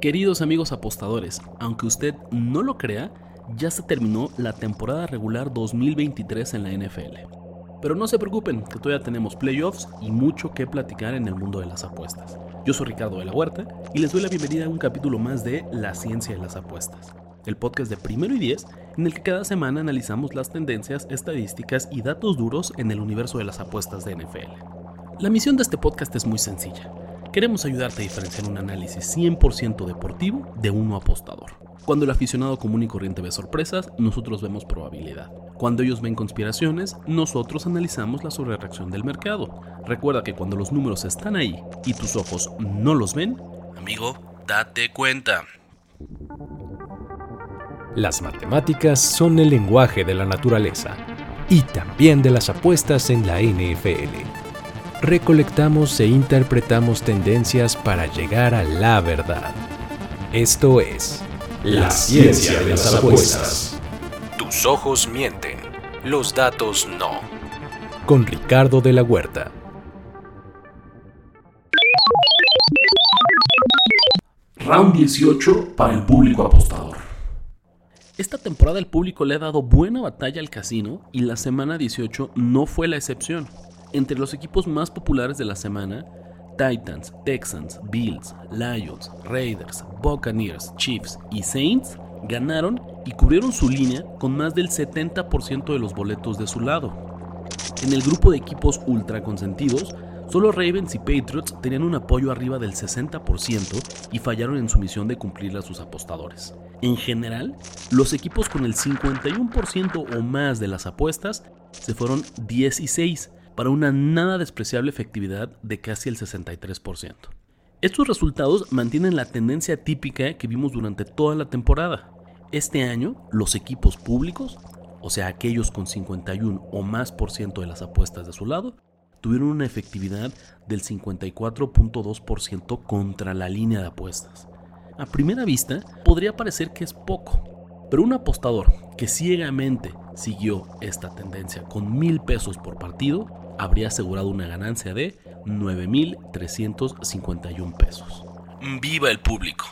Queridos amigos apostadores, aunque usted no lo crea, ya se terminó la temporada regular 2023 en la NFL. Pero no se preocupen, que todavía tenemos playoffs y mucho que platicar en el mundo de las apuestas. Yo soy Ricardo de la Huerta y les doy la bienvenida a un capítulo más de La Ciencia de las Apuestas, el podcast de primero y diez en el que cada semana analizamos las tendencias, estadísticas y datos duros en el universo de las apuestas de NFL. La misión de este podcast es muy sencilla Queremos ayudarte a diferenciar un análisis 100% deportivo de uno apostador. Cuando el aficionado común y corriente ve sorpresas, nosotros vemos probabilidad. Cuando ellos ven conspiraciones, nosotros analizamos la sobrereacción del mercado. Recuerda que cuando los números están ahí y tus ojos no los ven, amigo, date cuenta. Las matemáticas son el lenguaje de la naturaleza y también de las apuestas en la NFL recolectamos e interpretamos tendencias para llegar a la verdad. Esto es la ciencia de las apuestas. Tus ojos mienten, los datos no. Con Ricardo de la Huerta. Round 18 para el público apostador. Esta temporada el público le ha dado buena batalla al casino y la semana 18 no fue la excepción. Entre los equipos más populares de la semana, Titans, Texans, Bills, Lions, Raiders, Buccaneers, Chiefs y Saints ganaron y cubrieron su línea con más del 70% de los boletos de su lado. En el grupo de equipos ultra consentidos, solo Ravens y Patriots tenían un apoyo arriba del 60% y fallaron en su misión de cumplirle a sus apostadores. En general, los equipos con el 51% o más de las apuestas se fueron 16, para una nada despreciable efectividad de casi el 63%. Estos resultados mantienen la tendencia típica que vimos durante toda la temporada. Este año, los equipos públicos, o sea, aquellos con 51 o más por ciento de las apuestas de su lado, tuvieron una efectividad del 54.2% contra la línea de apuestas. A primera vista, podría parecer que es poco, pero un apostador que ciegamente siguió esta tendencia con mil pesos por partido habría asegurado una ganancia de 9.351 pesos. ¡Viva el público!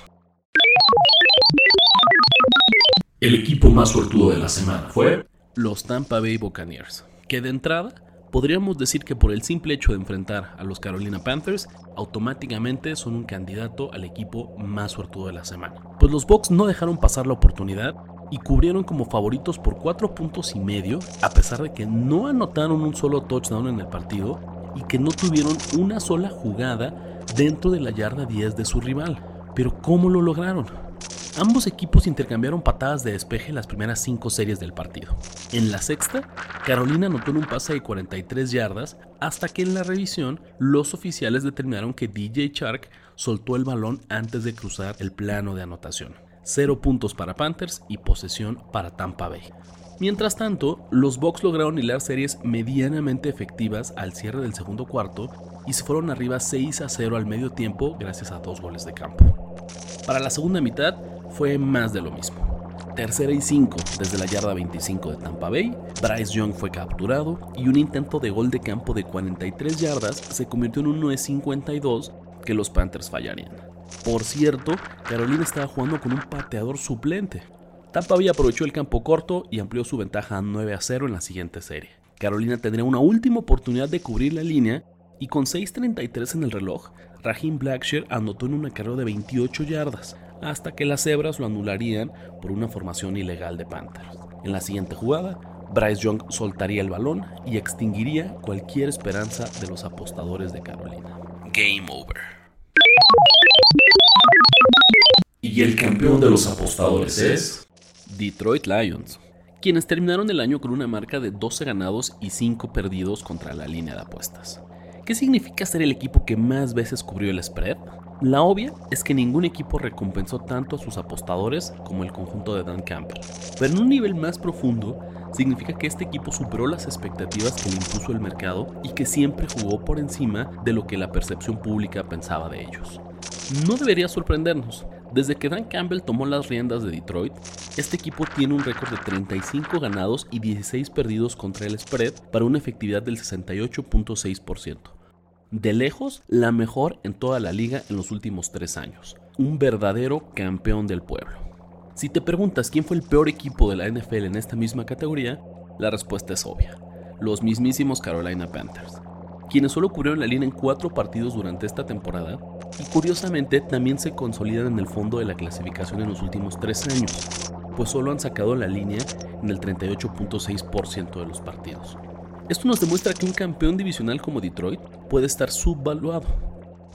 El equipo más suertudo de la semana fue los Tampa Bay Buccaneers, que de entrada podríamos decir que por el simple hecho de enfrentar a los Carolina Panthers, automáticamente son un candidato al equipo más suertudo de la semana. Pues los Bucks no dejaron pasar la oportunidad y cubrieron como favoritos por 4 puntos y medio, a pesar de que no anotaron un solo touchdown en el partido y que no tuvieron una sola jugada dentro de la yarda 10 de su rival. Pero ¿cómo lo lograron? Ambos equipos intercambiaron patadas de despeje en las primeras 5 series del partido. En la sexta, Carolina anotó en un pase de 43 yardas hasta que en la revisión los oficiales determinaron que DJ Shark soltó el balón antes de cruzar el plano de anotación. 0 puntos para Panthers y posesión para Tampa Bay. Mientras tanto, los Bucks lograron hilar series medianamente efectivas al cierre del segundo cuarto y se fueron arriba 6 a 0 al medio tiempo gracias a dos goles de campo. Para la segunda mitad fue más de lo mismo. Tercera y 5 desde la yarda 25 de Tampa Bay, Bryce Young fue capturado y un intento de gol de campo de 43 yardas se convirtió en un 9-52 que los Panthers fallarían. Por cierto, Carolina estaba jugando con un pateador suplente. Tampa Bay aprovechó el campo corto y amplió su ventaja a 9 a 0 en la siguiente serie. Carolina tendría una última oportunidad de cubrir la línea y con 6.33 en el reloj, Raheem Blackshear anotó en una carrera de 28 yardas, hasta que las cebras lo anularían por una formación ilegal de Panthers. En la siguiente jugada, Bryce Young soltaría el balón y extinguiría cualquier esperanza de los apostadores de Carolina. Game over. Y el campeón de los apostadores es Detroit Lions, quienes terminaron el año con una marca de 12 ganados y 5 perdidos contra la línea de apuestas. ¿Qué significa ser el equipo que más veces cubrió el spread? La obvia es que ningún equipo recompensó tanto a sus apostadores como el conjunto de Dan Campbell. Pero en un nivel más profundo, significa que este equipo superó las expectativas que le impuso el mercado y que siempre jugó por encima de lo que la percepción pública pensaba de ellos. No debería sorprendernos, desde que Dan Campbell tomó las riendas de Detroit, este equipo tiene un récord de 35 ganados y 16 perdidos contra el spread para una efectividad del 68.6%. De lejos, la mejor en toda la liga en los últimos tres años. un verdadero campeón del pueblo. Si te preguntas quién fue el peor equipo de la NFL en esta misma categoría, la respuesta es obvia, los mismísimos Carolina Panthers, quienes solo cubrieron la línea en cuatro partidos durante esta temporada y curiosamente también se consolidan en el fondo de la clasificación en los últimos tres años, pues solo han sacado la línea en el 38.6% de los partidos. Esto nos demuestra que un campeón divisional como Detroit puede estar subvaluado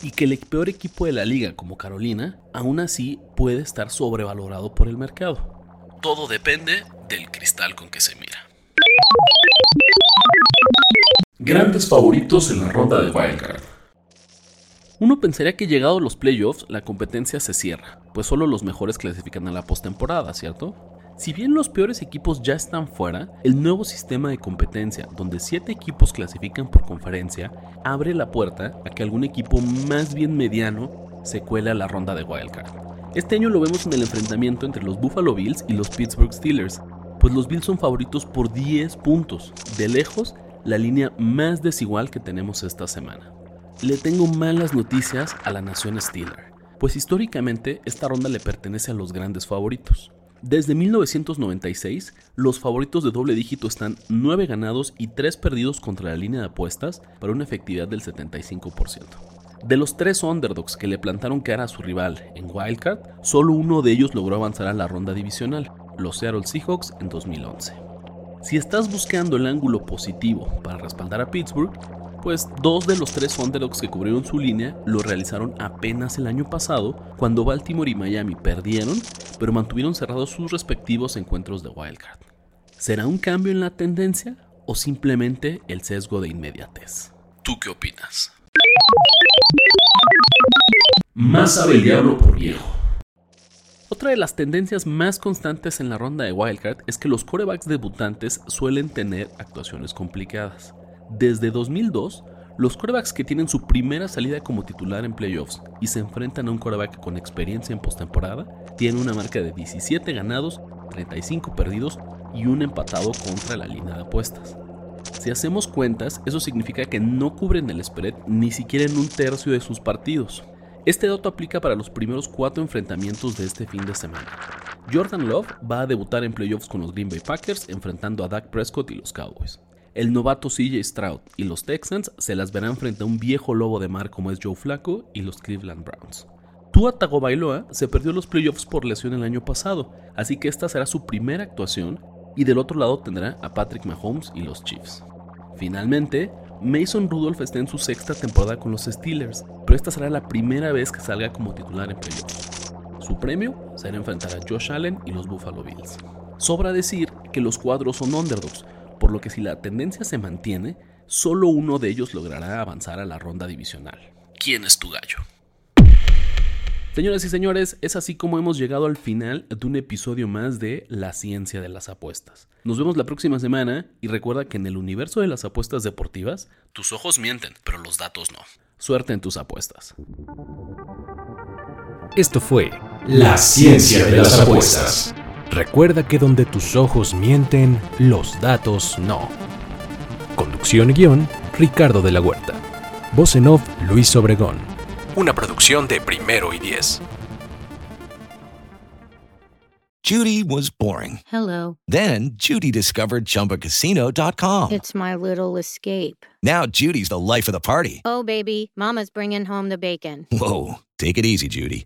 y que el peor equipo de la liga como Carolina aún así puede estar sobrevalorado por el mercado. Todo depende del cristal con que se mira. Grandes favoritos en la ronda de Wildcard. Uno pensaría que llegado los playoffs la competencia se cierra, pues solo los mejores clasifican a la postemporada, ¿cierto? Si bien los peores equipos ya están fuera, el nuevo sistema de competencia, donde 7 equipos clasifican por conferencia, abre la puerta a que algún equipo más bien mediano se cuele a la ronda de Wildcard. Este año lo vemos en el enfrentamiento entre los Buffalo Bills y los Pittsburgh Steelers, pues los Bills son favoritos por 10 puntos, de lejos la línea más desigual que tenemos esta semana. Le tengo malas noticias a la nación Steeler, pues históricamente esta ronda le pertenece a los grandes favoritos. Desde 1996, los favoritos de doble dígito están 9 ganados y 3 perdidos contra la línea de apuestas para una efectividad del 75%. De los tres underdogs que le plantaron cara a su rival en Wildcard, solo uno de ellos logró avanzar a la ronda divisional, los Seattle Seahawks en 2011. Si estás buscando el ángulo positivo para respaldar a Pittsburgh, pues dos de los tres underdogs que cubrieron su línea lo realizaron apenas el año pasado, cuando Baltimore y Miami perdieron, pero mantuvieron cerrados sus respectivos encuentros de wildcard. ¿Será un cambio en la tendencia o simplemente el sesgo de inmediatez? ¿Tú qué opinas? Más sabe el diablo por viejo. Otra de las tendencias más constantes en la ronda de Wildcard es que los corebacks debutantes suelen tener actuaciones complicadas. Desde 2002, los corebacks que tienen su primera salida como titular en playoffs y se enfrentan a un coreback con experiencia en postemporada tienen una marca de 17 ganados, 35 perdidos y un empatado contra la línea de apuestas. Si hacemos cuentas, eso significa que no cubren el spread ni siquiera en un tercio de sus partidos. Este dato aplica para los primeros cuatro enfrentamientos de este fin de semana. Jordan Love va a debutar en playoffs con los Green Bay Packers enfrentando a Dak Prescott y los Cowboys. El novato CJ Stroud y los Texans se las verán frente a un viejo lobo de mar como es Joe Flacco y los Cleveland Browns. Tua Tagovailoa se perdió los playoffs por lesión el año pasado, así que esta será su primera actuación y del otro lado tendrá a Patrick Mahomes y los Chiefs. Finalmente, Mason Rudolph está en su sexta temporada con los Steelers, pero esta será la primera vez que salga como titular en playoffs. Su premio será enfrentar a Josh Allen y los Buffalo Bills. Sobra decir que los cuadros son underdogs, por lo que si la tendencia se mantiene, solo uno de ellos logrará avanzar a la ronda divisional. ¿Quién es tu gallo? Señoras y señores, es así como hemos llegado al final de un episodio más de La ciencia de las apuestas. Nos vemos la próxima semana y recuerda que en el universo de las apuestas deportivas, tus ojos mienten, pero los datos no. Suerte en tus apuestas. Esto fue La ciencia de las apuestas. Recuerda que donde tus ojos mienten, los datos no. Conducción y guion, Ricardo de la Huerta. Voz en off, Luis Obregón. Una producción de Primero y Diez. Judy was boring. Hello. Then Judy discovered ChumbaCasino.com. It's my little escape. Now Judy's the life of the party. Oh, baby, Mama's bringing home the bacon. Whoa, take it easy, Judy.